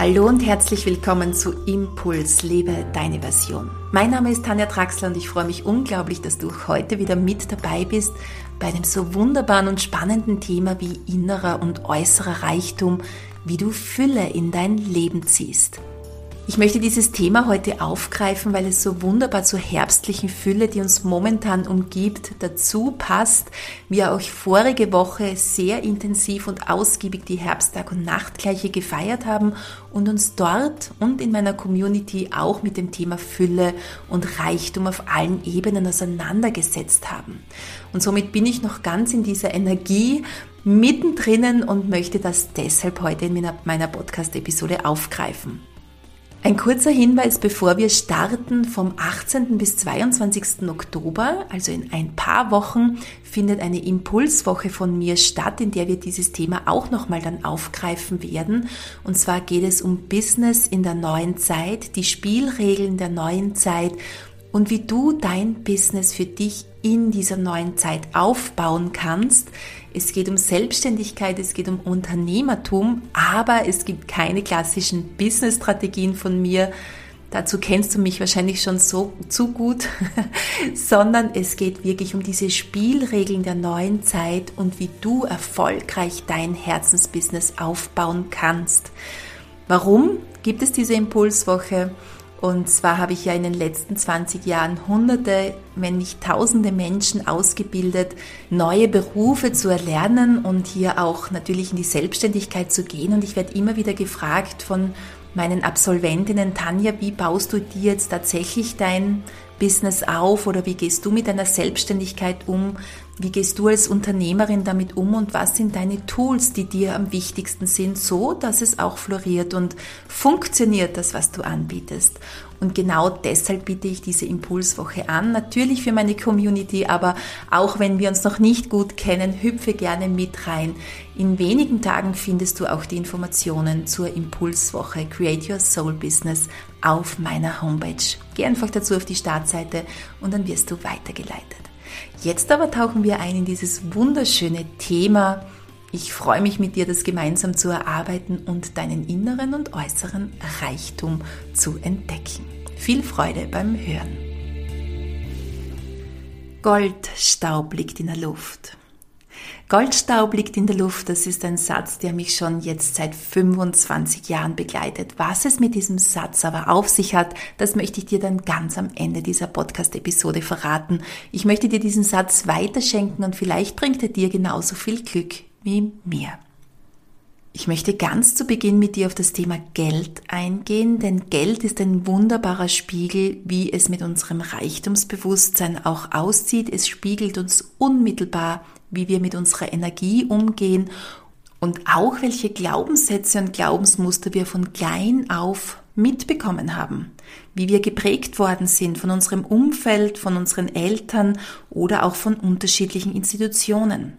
Hallo und herzlich willkommen zu Impuls, lebe deine Version. Mein Name ist Tanja Traxler und ich freue mich unglaublich, dass du heute wieder mit dabei bist bei einem so wunderbaren und spannenden Thema wie innerer und äußerer Reichtum, wie du Fülle in dein Leben ziehst. Ich möchte dieses Thema heute aufgreifen, weil es so wunderbar zur herbstlichen Fülle, die uns momentan umgibt, dazu passt. Wir auch vorige Woche sehr intensiv und ausgiebig die Herbsttag- und Nachtgleiche gefeiert haben und uns dort und in meiner Community auch mit dem Thema Fülle und Reichtum auf allen Ebenen auseinandergesetzt haben. Und somit bin ich noch ganz in dieser Energie mittendrin und möchte das deshalb heute in meiner Podcast-Episode aufgreifen. Ein kurzer Hinweis, bevor wir starten. Vom 18. bis 22. Oktober, also in ein paar Wochen, findet eine Impulswoche von mir statt, in der wir dieses Thema auch nochmal dann aufgreifen werden. Und zwar geht es um Business in der neuen Zeit, die Spielregeln der neuen Zeit und wie du dein Business für dich in dieser neuen Zeit aufbauen kannst. Es geht um Selbstständigkeit, es geht um Unternehmertum, aber es gibt keine klassischen Business-Strategien von mir. Dazu kennst du mich wahrscheinlich schon so zu gut, sondern es geht wirklich um diese Spielregeln der neuen Zeit und wie du erfolgreich dein Herzensbusiness aufbauen kannst. Warum gibt es diese Impulswoche? Und zwar habe ich ja in den letzten 20 Jahren hunderte, wenn nicht tausende Menschen ausgebildet, neue Berufe zu erlernen und hier auch natürlich in die Selbstständigkeit zu gehen. Und ich werde immer wieder gefragt von meinen Absolventinnen, Tanja, wie baust du dir jetzt tatsächlich dein Business auf oder wie gehst du mit deiner Selbstständigkeit um? Wie gehst du als Unternehmerin damit um und was sind deine Tools, die dir am wichtigsten sind, so dass es auch floriert und funktioniert, das, was du anbietest? Und genau deshalb biete ich diese Impulswoche an. Natürlich für meine Community, aber auch wenn wir uns noch nicht gut kennen, hüpfe gerne mit rein. In wenigen Tagen findest du auch die Informationen zur Impulswoche Create Your Soul Business auf meiner Homepage. Geh einfach dazu auf die Startseite und dann wirst du weitergeleitet. Jetzt aber tauchen wir ein in dieses wunderschöne Thema. Ich freue mich mit dir, das gemeinsam zu erarbeiten und deinen inneren und äußeren Reichtum zu entdecken. Viel Freude beim Hören. Goldstaub liegt in der Luft. Goldstaub liegt in der Luft, das ist ein Satz, der mich schon jetzt seit 25 Jahren begleitet. Was es mit diesem Satz aber auf sich hat, das möchte ich dir dann ganz am Ende dieser Podcast-Episode verraten. Ich möchte dir diesen Satz weiterschenken und vielleicht bringt er dir genauso viel Glück wie mir. Ich möchte ganz zu Beginn mit dir auf das Thema Geld eingehen, denn Geld ist ein wunderbarer Spiegel, wie es mit unserem Reichtumsbewusstsein auch aussieht. Es spiegelt uns unmittelbar, wie wir mit unserer Energie umgehen und auch welche Glaubenssätze und Glaubensmuster wir von klein auf mitbekommen haben, wie wir geprägt worden sind von unserem Umfeld, von unseren Eltern oder auch von unterschiedlichen Institutionen.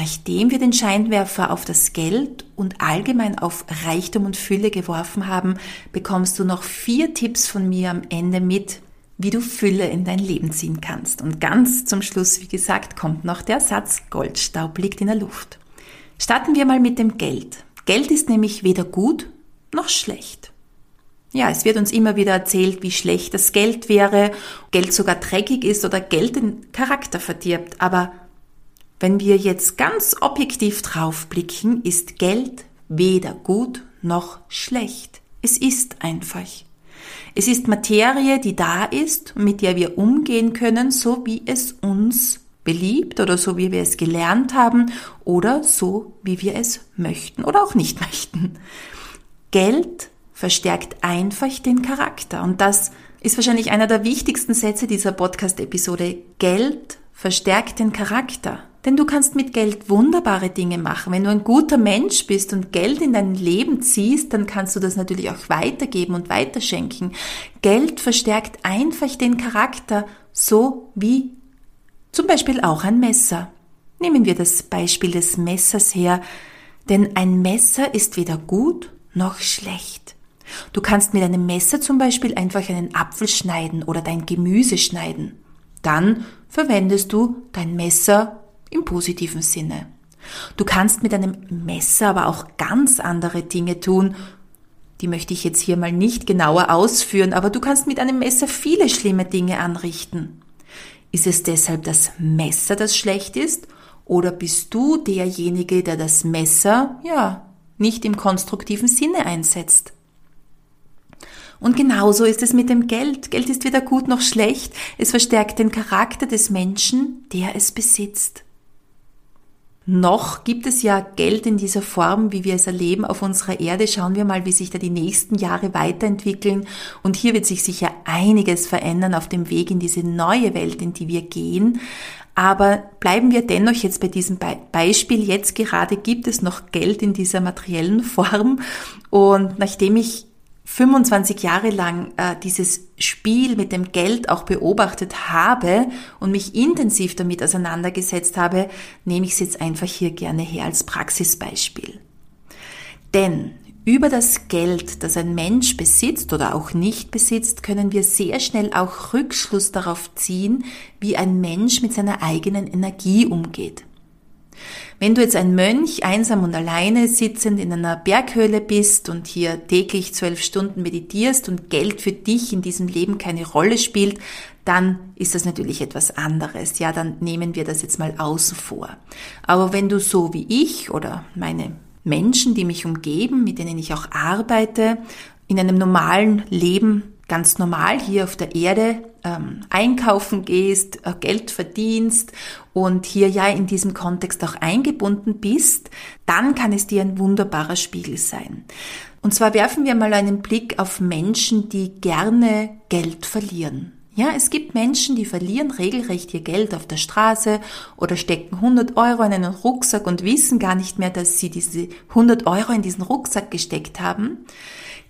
Nachdem wir den Scheinwerfer auf das Geld und allgemein auf Reichtum und Fülle geworfen haben, bekommst du noch vier Tipps von mir am Ende mit, wie du Fülle in dein Leben ziehen kannst. Und ganz zum Schluss, wie gesagt, kommt noch der Satz, Goldstaub liegt in der Luft. Starten wir mal mit dem Geld. Geld ist nämlich weder gut noch schlecht. Ja, es wird uns immer wieder erzählt, wie schlecht das Geld wäre, Geld sogar dreckig ist oder Geld den Charakter verdirbt. Aber wenn wir jetzt ganz objektiv drauf blicken, ist Geld weder gut noch schlecht. Es ist einfach. Es ist Materie, die da ist, mit der wir umgehen können, so wie es uns beliebt oder so wie wir es gelernt haben oder so wie wir es möchten oder auch nicht möchten. Geld verstärkt einfach den Charakter und das ist wahrscheinlich einer der wichtigsten Sätze dieser Podcast-Episode. Geld verstärkt den Charakter. Denn du kannst mit Geld wunderbare Dinge machen. Wenn du ein guter Mensch bist und Geld in dein Leben ziehst, dann kannst du das natürlich auch weitergeben und weiterschenken. Geld verstärkt einfach den Charakter, so wie zum Beispiel auch ein Messer. Nehmen wir das Beispiel des Messers her, denn ein Messer ist weder gut noch schlecht. Du kannst mit einem Messer zum Beispiel einfach einen Apfel schneiden oder dein Gemüse schneiden. Dann verwendest du dein Messer im positiven Sinne. Du kannst mit einem Messer aber auch ganz andere Dinge tun. Die möchte ich jetzt hier mal nicht genauer ausführen, aber du kannst mit einem Messer viele schlimme Dinge anrichten. Ist es deshalb das Messer, das schlecht ist? Oder bist du derjenige, der das Messer, ja, nicht im konstruktiven Sinne einsetzt? Und genauso ist es mit dem Geld. Geld ist weder gut noch schlecht. Es verstärkt den Charakter des Menschen, der es besitzt. Noch gibt es ja Geld in dieser Form, wie wir es erleben auf unserer Erde. Schauen wir mal, wie sich da die nächsten Jahre weiterentwickeln. Und hier wird sich sicher einiges verändern auf dem Weg in diese neue Welt, in die wir gehen. Aber bleiben wir dennoch jetzt bei diesem Beispiel. Jetzt gerade gibt es noch Geld in dieser materiellen Form. Und nachdem ich 25 Jahre lang äh, dieses Spiel mit dem Geld auch beobachtet habe und mich intensiv damit auseinandergesetzt habe, nehme ich es jetzt einfach hier gerne her als Praxisbeispiel. Denn über das Geld, das ein Mensch besitzt oder auch nicht besitzt, können wir sehr schnell auch Rückschluss darauf ziehen, wie ein Mensch mit seiner eigenen Energie umgeht. Wenn du jetzt ein Mönch einsam und alleine sitzend in einer Berghöhle bist und hier täglich zwölf Stunden meditierst und Geld für dich in diesem Leben keine Rolle spielt, dann ist das natürlich etwas anderes. Ja, dann nehmen wir das jetzt mal außen vor. Aber wenn du so wie ich oder meine Menschen, die mich umgeben, mit denen ich auch arbeite, in einem normalen Leben ganz normal hier auf der Erde ähm, einkaufen gehst, äh, Geld verdienst und hier ja in diesem Kontext auch eingebunden bist, dann kann es dir ein wunderbarer Spiegel sein. Und zwar werfen wir mal einen Blick auf Menschen, die gerne Geld verlieren. Ja, es gibt Menschen, die verlieren regelrecht ihr Geld auf der Straße oder stecken 100 Euro in einen Rucksack und wissen gar nicht mehr, dass sie diese 100 Euro in diesen Rucksack gesteckt haben.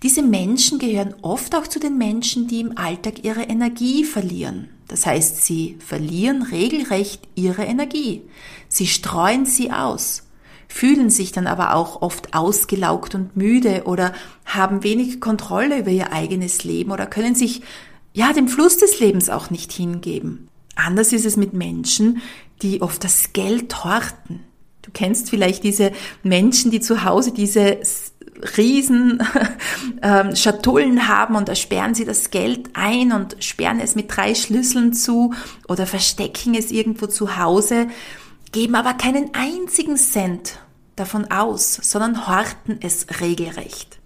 Diese Menschen gehören oft auch zu den Menschen, die im Alltag ihre Energie verlieren. Das heißt, sie verlieren regelrecht ihre Energie. Sie streuen sie aus, fühlen sich dann aber auch oft ausgelaugt und müde oder haben wenig Kontrolle über ihr eigenes Leben oder können sich ja dem Fluss des Lebens auch nicht hingeben. Anders ist es mit Menschen, die oft das Geld horten. Du kennst vielleicht diese Menschen, die zu Hause diese riesen ähm, Schatullen haben und da sperren sie das Geld ein und sperren es mit drei Schlüsseln zu oder verstecken es irgendwo zu Hause, geben aber keinen einzigen Cent davon aus, sondern horten es regelrecht.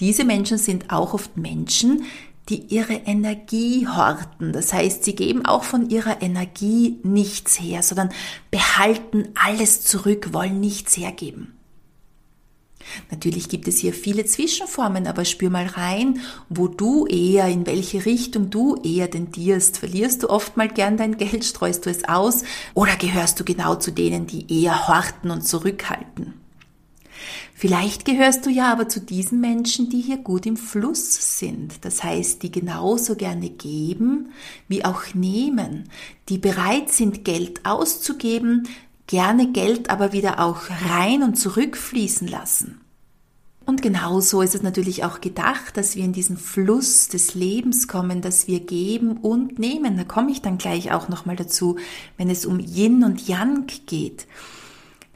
Diese Menschen sind auch oft Menschen, die ihre Energie horten. Das heißt, sie geben auch von ihrer Energie nichts her, sondern behalten alles zurück, wollen nichts hergeben. Natürlich gibt es hier viele Zwischenformen, aber spür mal rein, wo du eher, in welche Richtung du eher tendierst. Verlierst du oft mal gern dein Geld, streust du es aus oder gehörst du genau zu denen, die eher horten und zurückhalten? Vielleicht gehörst du ja aber zu diesen Menschen, die hier gut im Fluss sind. Das heißt, die genauso gerne geben wie auch nehmen, die bereit sind, Geld auszugeben, gerne Geld aber wieder auch rein und zurückfließen lassen. Und genauso ist es natürlich auch gedacht, dass wir in diesen Fluss des Lebens kommen, dass wir geben und nehmen. Da komme ich dann gleich auch nochmal dazu, wenn es um Yin und Yang geht.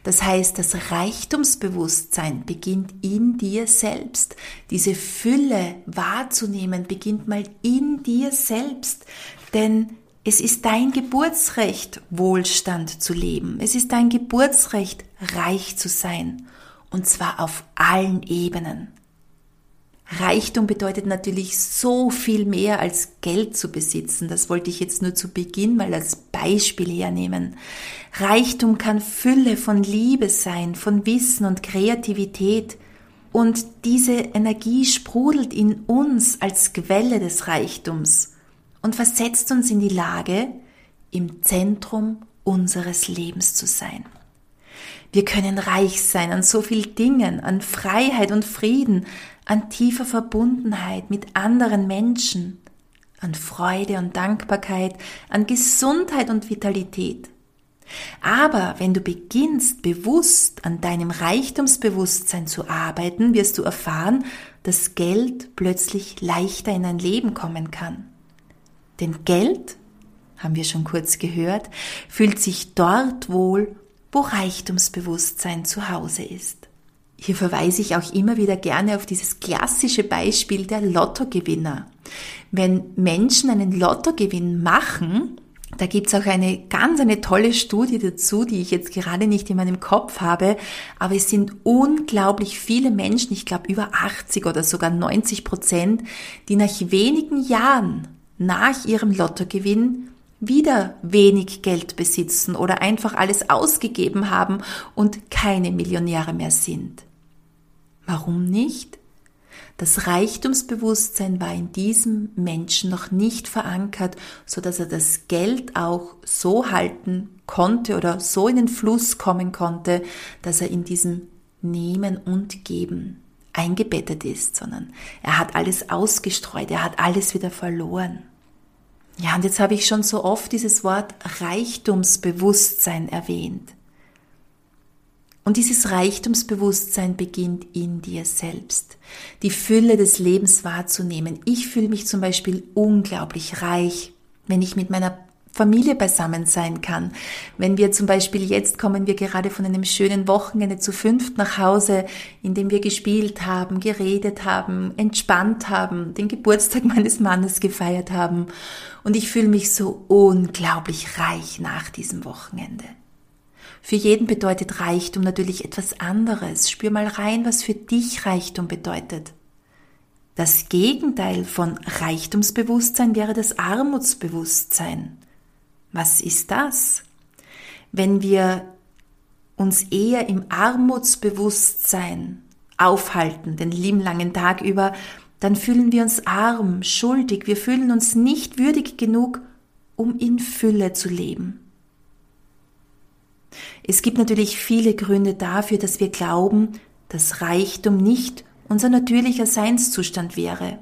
Das heißt, das Reichtumsbewusstsein beginnt in dir selbst. Diese Fülle wahrzunehmen beginnt mal in dir selbst. Denn es ist dein Geburtsrecht, Wohlstand zu leben. Es ist dein Geburtsrecht, reich zu sein. Und zwar auf allen Ebenen. Reichtum bedeutet natürlich so viel mehr als Geld zu besitzen. Das wollte ich jetzt nur zu Beginn mal als Beispiel hernehmen. Reichtum kann Fülle von Liebe sein, von Wissen und Kreativität. Und diese Energie sprudelt in uns als Quelle des Reichtums und versetzt uns in die Lage, im Zentrum unseres Lebens zu sein. Wir können reich sein an so vielen Dingen, an Freiheit und Frieden, an tiefer Verbundenheit mit anderen Menschen, an Freude und Dankbarkeit, an Gesundheit und Vitalität. Aber wenn du beginnst, bewusst an deinem Reichtumsbewusstsein zu arbeiten, wirst du erfahren, dass Geld plötzlich leichter in dein Leben kommen kann. Denn Geld, haben wir schon kurz gehört, fühlt sich dort wohl, wo Reichtumsbewusstsein zu Hause ist. hier verweise ich auch immer wieder gerne auf dieses klassische Beispiel der Lottogewinner. Wenn Menschen einen Lottogewinn machen, da gibt's auch eine ganz eine tolle Studie dazu, die ich jetzt gerade nicht in meinem Kopf habe, aber es sind unglaublich viele Menschen, ich glaube über 80 oder sogar 90 Prozent, die nach wenigen Jahren nach ihrem Lottogewinn wieder wenig Geld besitzen oder einfach alles ausgegeben haben und keine Millionäre mehr sind. Warum nicht? Das Reichtumsbewusstsein war in diesem Menschen noch nicht verankert, so dass er das Geld auch so halten konnte oder so in den Fluss kommen konnte, dass er in diesem Nehmen und Geben eingebettet ist, sondern er hat alles ausgestreut, er hat alles wieder verloren. Ja, und jetzt habe ich schon so oft dieses Wort Reichtumsbewusstsein erwähnt. Und dieses Reichtumsbewusstsein beginnt in dir selbst. Die Fülle des Lebens wahrzunehmen. Ich fühle mich zum Beispiel unglaublich reich, wenn ich mit meiner Familie beisammen sein kann. Wenn wir zum Beispiel jetzt kommen wir gerade von einem schönen Wochenende zu fünft nach Hause, in dem wir gespielt haben, geredet haben, entspannt haben, den Geburtstag meines Mannes gefeiert haben. Und ich fühle mich so unglaublich reich nach diesem Wochenende. Für jeden bedeutet Reichtum natürlich etwas anderes. Spür mal rein, was für dich Reichtum bedeutet. Das Gegenteil von Reichtumsbewusstsein wäre das Armutsbewusstsein. Was ist das? Wenn wir uns eher im Armutsbewusstsein aufhalten, den lieben langen Tag über, dann fühlen wir uns arm, schuldig, wir fühlen uns nicht würdig genug, um in Fülle zu leben. Es gibt natürlich viele Gründe dafür, dass wir glauben, dass Reichtum nicht unser natürlicher Seinszustand wäre.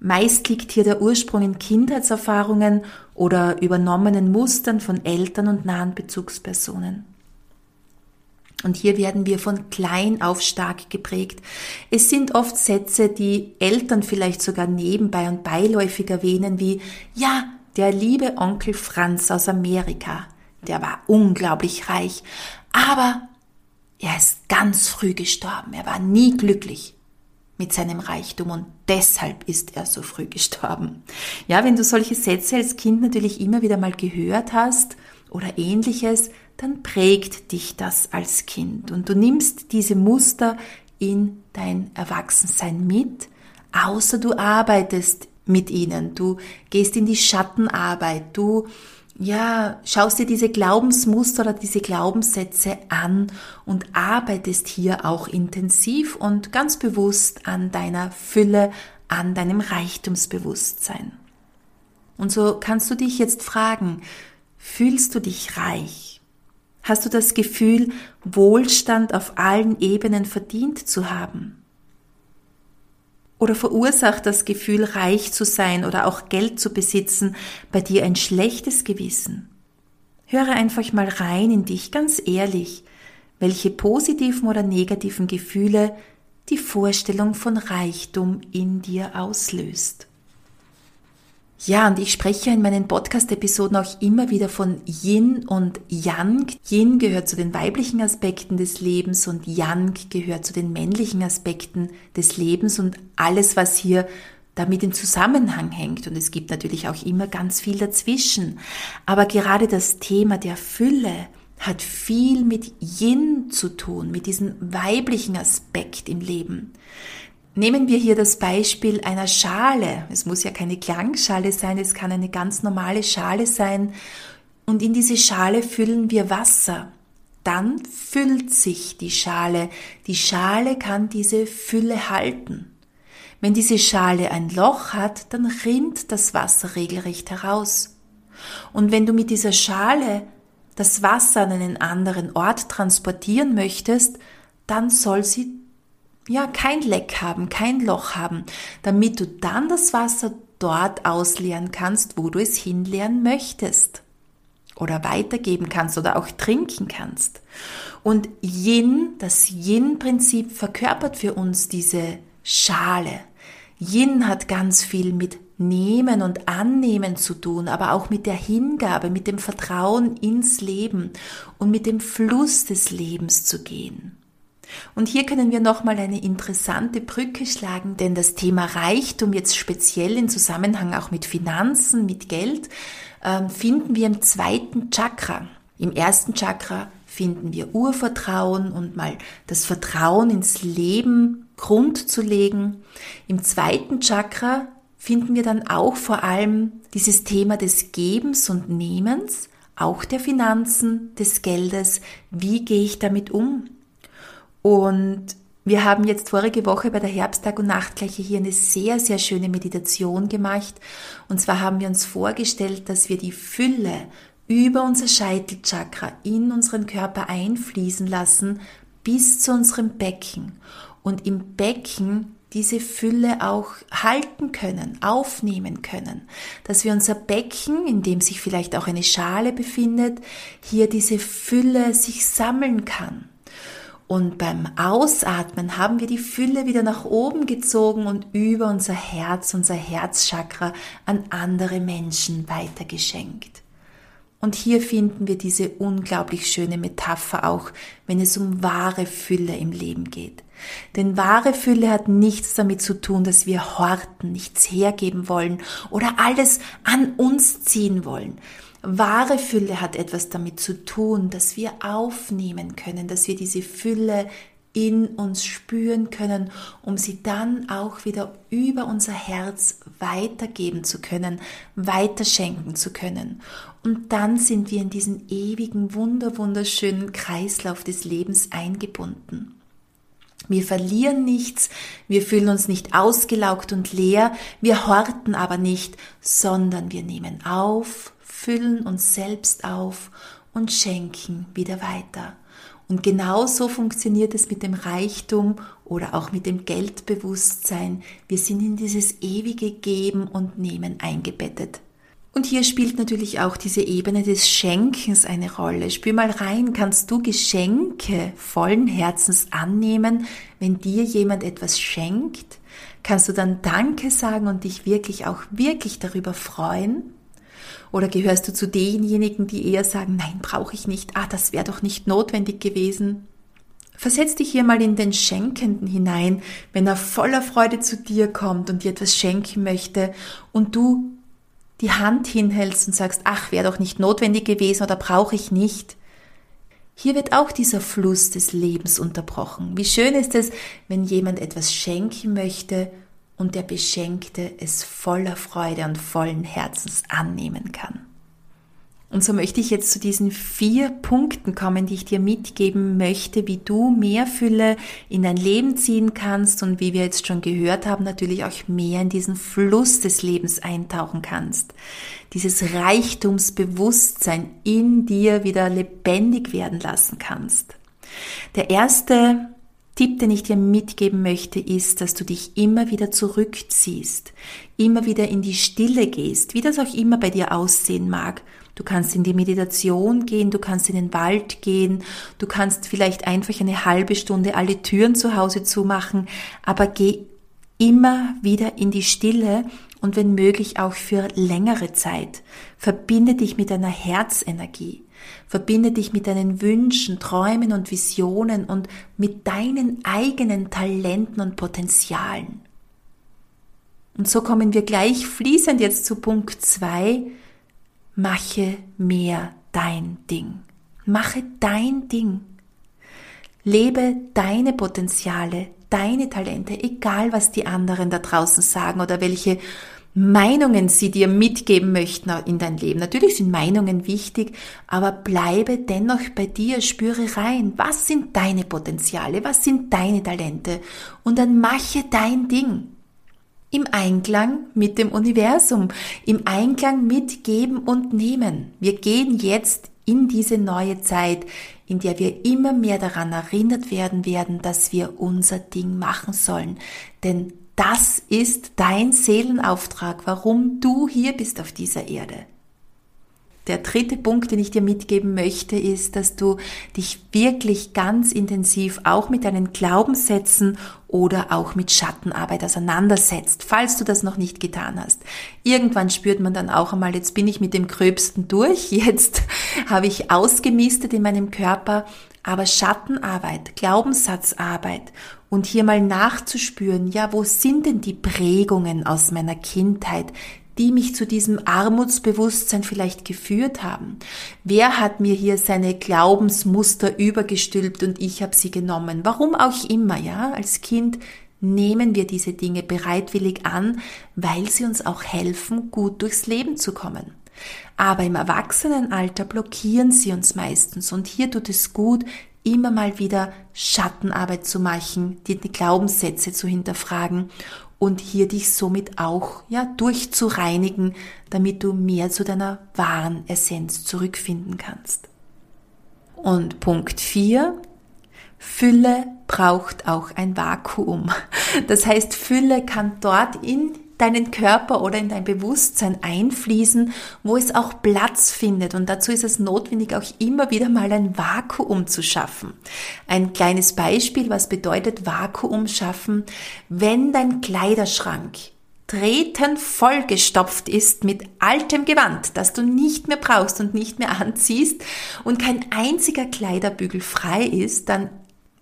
Meist liegt hier der Ursprung in Kindheitserfahrungen oder übernommenen Mustern von Eltern und nahen Bezugspersonen. Und hier werden wir von klein auf stark geprägt. Es sind oft Sätze, die Eltern vielleicht sogar nebenbei und beiläufig erwähnen, wie, ja, der liebe Onkel Franz aus Amerika der war unglaublich reich, aber er ist ganz früh gestorben. Er war nie glücklich mit seinem Reichtum und deshalb ist er so früh gestorben. Ja, wenn du solche Sätze als Kind natürlich immer wieder mal gehört hast oder ähnliches, dann prägt dich das als Kind und du nimmst diese Muster in dein Erwachsensein mit, außer du arbeitest mit ihnen, du gehst in die Schattenarbeit, du ja, schaust dir diese Glaubensmuster oder diese Glaubenssätze an und arbeitest hier auch intensiv und ganz bewusst an deiner Fülle, an deinem Reichtumsbewusstsein. Und so kannst du dich jetzt fragen, fühlst du dich reich? Hast du das Gefühl, Wohlstand auf allen Ebenen verdient zu haben? Oder verursacht das Gefühl, reich zu sein oder auch Geld zu besitzen, bei dir ein schlechtes Gewissen? Höre einfach mal rein in dich, ganz ehrlich, welche positiven oder negativen Gefühle die Vorstellung von Reichtum in dir auslöst. Ja, und ich spreche in meinen Podcast-Episoden auch immer wieder von Yin und Yang. Yin gehört zu den weiblichen Aspekten des Lebens und Yang gehört zu den männlichen Aspekten des Lebens und alles, was hier damit in Zusammenhang hängt. Und es gibt natürlich auch immer ganz viel dazwischen. Aber gerade das Thema der Fülle hat viel mit Yin zu tun, mit diesem weiblichen Aspekt im Leben. Nehmen wir hier das Beispiel einer Schale. Es muss ja keine Klangschale sein, es kann eine ganz normale Schale sein. Und in diese Schale füllen wir Wasser. Dann füllt sich die Schale. Die Schale kann diese Fülle halten. Wenn diese Schale ein Loch hat, dann rinnt das Wasser regelrecht heraus. Und wenn du mit dieser Schale das Wasser an einen anderen Ort transportieren möchtest, dann soll sie ja, kein Leck haben, kein Loch haben, damit du dann das Wasser dort ausleeren kannst, wo du es hinleeren möchtest. Oder weitergeben kannst oder auch trinken kannst. Und Yin, das Yin-Prinzip verkörpert für uns diese Schale. Yin hat ganz viel mit Nehmen und Annehmen zu tun, aber auch mit der Hingabe, mit dem Vertrauen ins Leben und mit dem Fluss des Lebens zu gehen. Und hier können wir nochmal eine interessante Brücke schlagen, denn das Thema Reichtum jetzt speziell in Zusammenhang auch mit Finanzen, mit Geld, ähm, finden wir im zweiten Chakra. Im ersten Chakra finden wir Urvertrauen und mal das Vertrauen ins Leben Grund zu legen. Im zweiten Chakra finden wir dann auch vor allem dieses Thema des Gebens und Nehmens, auch der Finanzen, des Geldes. Wie gehe ich damit um? Und wir haben jetzt vorige Woche bei der Herbsttag- und Nachtgleiche hier eine sehr, sehr schöne Meditation gemacht. Und zwar haben wir uns vorgestellt, dass wir die Fülle über unser Scheitelchakra in unseren Körper einfließen lassen bis zu unserem Becken. Und im Becken diese Fülle auch halten können, aufnehmen können, dass wir unser Becken, in dem sich vielleicht auch eine Schale befindet, hier diese Fülle sich sammeln kann. Und beim Ausatmen haben wir die Fülle wieder nach oben gezogen und über unser Herz, unser Herzchakra an andere Menschen weitergeschenkt. Und hier finden wir diese unglaublich schöne Metapher auch, wenn es um wahre Fülle im Leben geht. Denn wahre Fülle hat nichts damit zu tun, dass wir horten, nichts hergeben wollen oder alles an uns ziehen wollen. Wahre Fülle hat etwas damit zu tun, dass wir aufnehmen können, dass wir diese Fülle in uns spüren können, um sie dann auch wieder über unser Herz weitergeben zu können, weiterschenken zu können. Und dann sind wir in diesen ewigen, wunder, wunderschönen Kreislauf des Lebens eingebunden. Wir verlieren nichts, wir fühlen uns nicht ausgelaugt und leer, wir horten aber nicht, sondern wir nehmen auf, füllen uns selbst auf und schenken wieder weiter. Und genau so funktioniert es mit dem Reichtum oder auch mit dem Geldbewusstsein. Wir sind in dieses ewige Geben und Nehmen eingebettet. Und hier spielt natürlich auch diese Ebene des Schenkens eine Rolle. Spür mal rein, kannst du Geschenke vollen Herzens annehmen, wenn dir jemand etwas schenkt? Kannst du dann Danke sagen und dich wirklich auch wirklich darüber freuen? Oder gehörst du zu denjenigen, die eher sagen, nein, brauche ich nicht, ah, das wäre doch nicht notwendig gewesen? Versetz dich hier mal in den Schenkenden hinein, wenn er voller Freude zu dir kommt und dir etwas schenken möchte und du die Hand hinhältst und sagst, ach, wäre doch nicht notwendig gewesen oder brauche ich nicht. Hier wird auch dieser Fluss des Lebens unterbrochen. Wie schön ist es, wenn jemand etwas schenken möchte und der Beschenkte es voller Freude und vollen Herzens annehmen kann. Und so möchte ich jetzt zu diesen vier Punkten kommen, die ich dir mitgeben möchte, wie du mehr Fülle in dein Leben ziehen kannst und wie wir jetzt schon gehört haben, natürlich auch mehr in diesen Fluss des Lebens eintauchen kannst. Dieses Reichtumsbewusstsein in dir wieder lebendig werden lassen kannst. Der erste Tipp, den ich dir mitgeben möchte, ist, dass du dich immer wieder zurückziehst, immer wieder in die Stille gehst, wie das auch immer bei dir aussehen mag. Du kannst in die Meditation gehen, du kannst in den Wald gehen, du kannst vielleicht einfach eine halbe Stunde alle Türen zu Hause zumachen, aber geh immer wieder in die Stille und wenn möglich auch für längere Zeit. Verbinde dich mit deiner Herzenergie. Verbinde dich mit deinen Wünschen, Träumen und Visionen und mit deinen eigenen Talenten und Potenzialen. Und so kommen wir gleich fließend jetzt zu Punkt zwei: Mache mehr dein Ding. Mache dein Ding. Lebe deine Potenziale, deine Talente, egal was die anderen da draußen sagen oder welche Meinungen sie dir mitgeben möchten in dein Leben. Natürlich sind Meinungen wichtig, aber bleibe dennoch bei dir, spüre rein, was sind deine Potenziale, was sind deine Talente und dann mache dein Ding. Im Einklang mit dem Universum, im Einklang mit Geben und Nehmen. Wir gehen jetzt in diese neue Zeit, in der wir immer mehr daran erinnert werden werden, dass wir unser Ding machen sollen. Denn das ist dein Seelenauftrag, warum du hier bist auf dieser Erde. der dritte Punkt, den ich dir mitgeben möchte, ist, dass du dich wirklich ganz intensiv auch mit deinen Glaubenssätzen oder auch mit Schattenarbeit auseinandersetzt, falls du das noch nicht getan hast. Irgendwann spürt man dann auch einmal, jetzt bin ich mit dem Gröbsten durch, jetzt habe ich ausgemistet in meinem Körper, aber Schattenarbeit, Glaubenssatzarbeit und hier mal nachzuspüren, ja, wo sind denn die Prägungen aus meiner Kindheit, die mich zu diesem Armutsbewusstsein vielleicht geführt haben? Wer hat mir hier seine Glaubensmuster übergestülpt und ich habe sie genommen? Warum auch immer, ja? Als Kind nehmen wir diese Dinge bereitwillig an, weil sie uns auch helfen, gut durchs Leben zu kommen. Aber im Erwachsenenalter blockieren sie uns meistens und hier tut es gut, immer mal wieder Schattenarbeit zu machen, die Glaubenssätze zu hinterfragen und hier dich somit auch ja durchzureinigen, damit du mehr zu deiner wahren Essenz zurückfinden kannst. Und Punkt 4. Fülle braucht auch ein Vakuum. Das heißt, Fülle kann dort in deinen Körper oder in dein Bewusstsein einfließen, wo es auch Platz findet. Und dazu ist es notwendig, auch immer wieder mal ein Vakuum zu schaffen. Ein kleines Beispiel, was bedeutet Vakuum schaffen, wenn dein Kleiderschrank treten vollgestopft ist mit altem Gewand, das du nicht mehr brauchst und nicht mehr anziehst und kein einziger Kleiderbügel frei ist, dann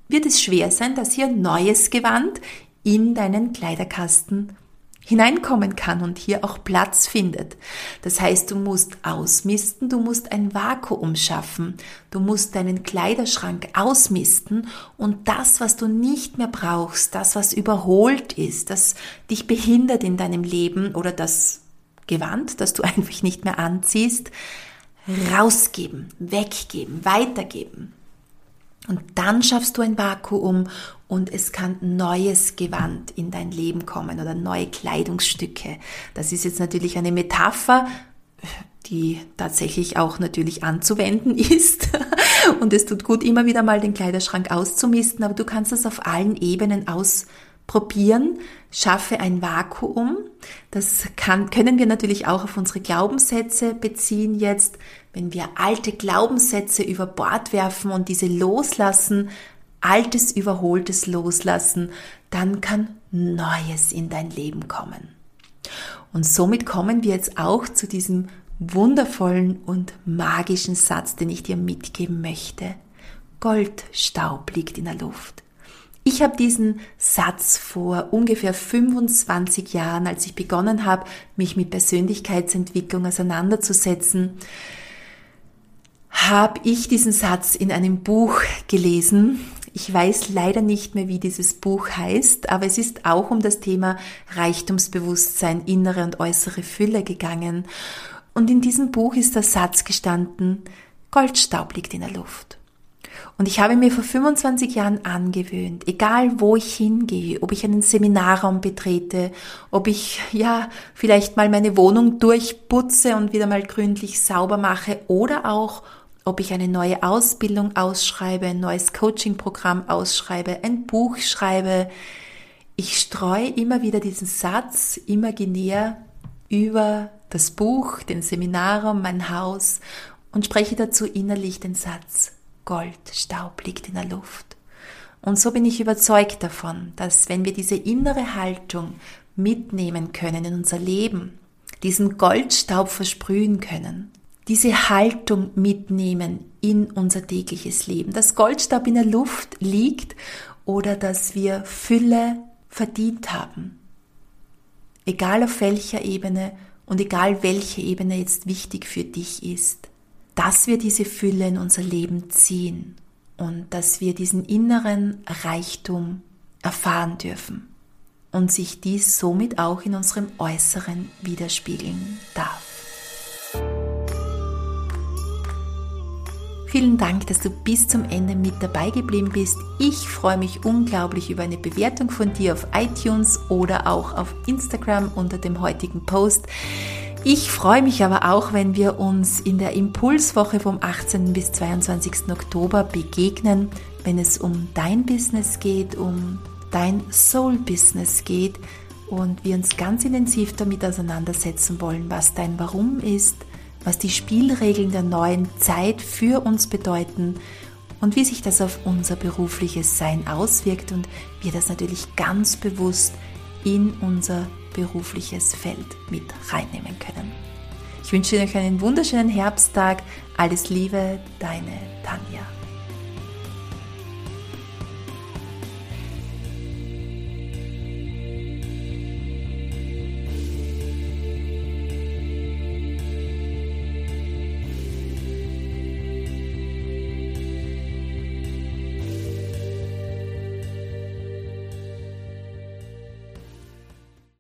wird es schwer sein, dass hier neues Gewand in deinen Kleiderkasten hineinkommen kann und hier auch Platz findet. Das heißt, du musst ausmisten, du musst ein Vakuum schaffen, du musst deinen Kleiderschrank ausmisten und das, was du nicht mehr brauchst, das, was überholt ist, das dich behindert in deinem Leben oder das Gewand, das du einfach nicht mehr anziehst, rausgeben, weggeben, weitergeben. Und dann schaffst du ein Vakuum und es kann neues Gewand in dein Leben kommen oder neue Kleidungsstücke. Das ist jetzt natürlich eine Metapher, die tatsächlich auch natürlich anzuwenden ist. Und es tut gut, immer wieder mal den Kleiderschrank auszumisten, aber du kannst es auf allen Ebenen ausprobieren. Schaffe ein Vakuum. Das kann, können wir natürlich auch auf unsere Glaubenssätze beziehen jetzt. Wenn wir alte Glaubenssätze über Bord werfen und diese loslassen, altes, überholtes loslassen, dann kann Neues in dein Leben kommen. Und somit kommen wir jetzt auch zu diesem wundervollen und magischen Satz, den ich dir mitgeben möchte. Goldstaub liegt in der Luft. Ich habe diesen Satz vor ungefähr 25 Jahren, als ich begonnen habe, mich mit Persönlichkeitsentwicklung auseinanderzusetzen, habe ich diesen Satz in einem Buch gelesen. Ich weiß leider nicht mehr, wie dieses Buch heißt, aber es ist auch um das Thema Reichtumsbewusstsein, innere und äußere Fülle gegangen. Und in diesem Buch ist der Satz gestanden, Goldstaub liegt in der Luft. Und ich habe mir vor 25 Jahren angewöhnt, egal wo ich hingehe, ob ich einen Seminarraum betrete, ob ich ja vielleicht mal meine Wohnung durchputze und wieder mal gründlich sauber mache oder auch ob ich eine neue Ausbildung ausschreibe, ein neues Coaching-Programm ausschreibe, ein Buch schreibe. Ich streue immer wieder diesen Satz imaginär über das Buch, den Seminarraum, mein Haus und spreche dazu innerlich den Satz, Gold, Staub liegt in der Luft. Und so bin ich überzeugt davon, dass wenn wir diese innere Haltung mitnehmen können in unser Leben, diesen Goldstaub versprühen können, diese Haltung mitnehmen in unser tägliches Leben, dass Goldstaub in der Luft liegt oder dass wir Fülle verdient haben. Egal auf welcher Ebene und egal welche Ebene jetzt wichtig für dich ist, dass wir diese Fülle in unser Leben ziehen und dass wir diesen inneren Reichtum erfahren dürfen und sich dies somit auch in unserem Äußeren widerspiegeln darf. Vielen Dank, dass du bis zum Ende mit dabei geblieben bist. Ich freue mich unglaublich über eine Bewertung von dir auf iTunes oder auch auf Instagram unter dem heutigen Post. Ich freue mich aber auch, wenn wir uns in der Impulswoche vom 18. bis 22. Oktober begegnen, wenn es um dein Business geht, um dein Soul-Business geht und wir uns ganz intensiv damit auseinandersetzen wollen, was dein Warum ist, was die Spielregeln der neuen Zeit für uns bedeuten und wie sich das auf unser berufliches Sein auswirkt und wir das natürlich ganz bewusst in unser berufliches Feld mit reinnehmen können. Ich wünsche euch einen wunderschönen Herbsttag. Alles Liebe, deine Tanja.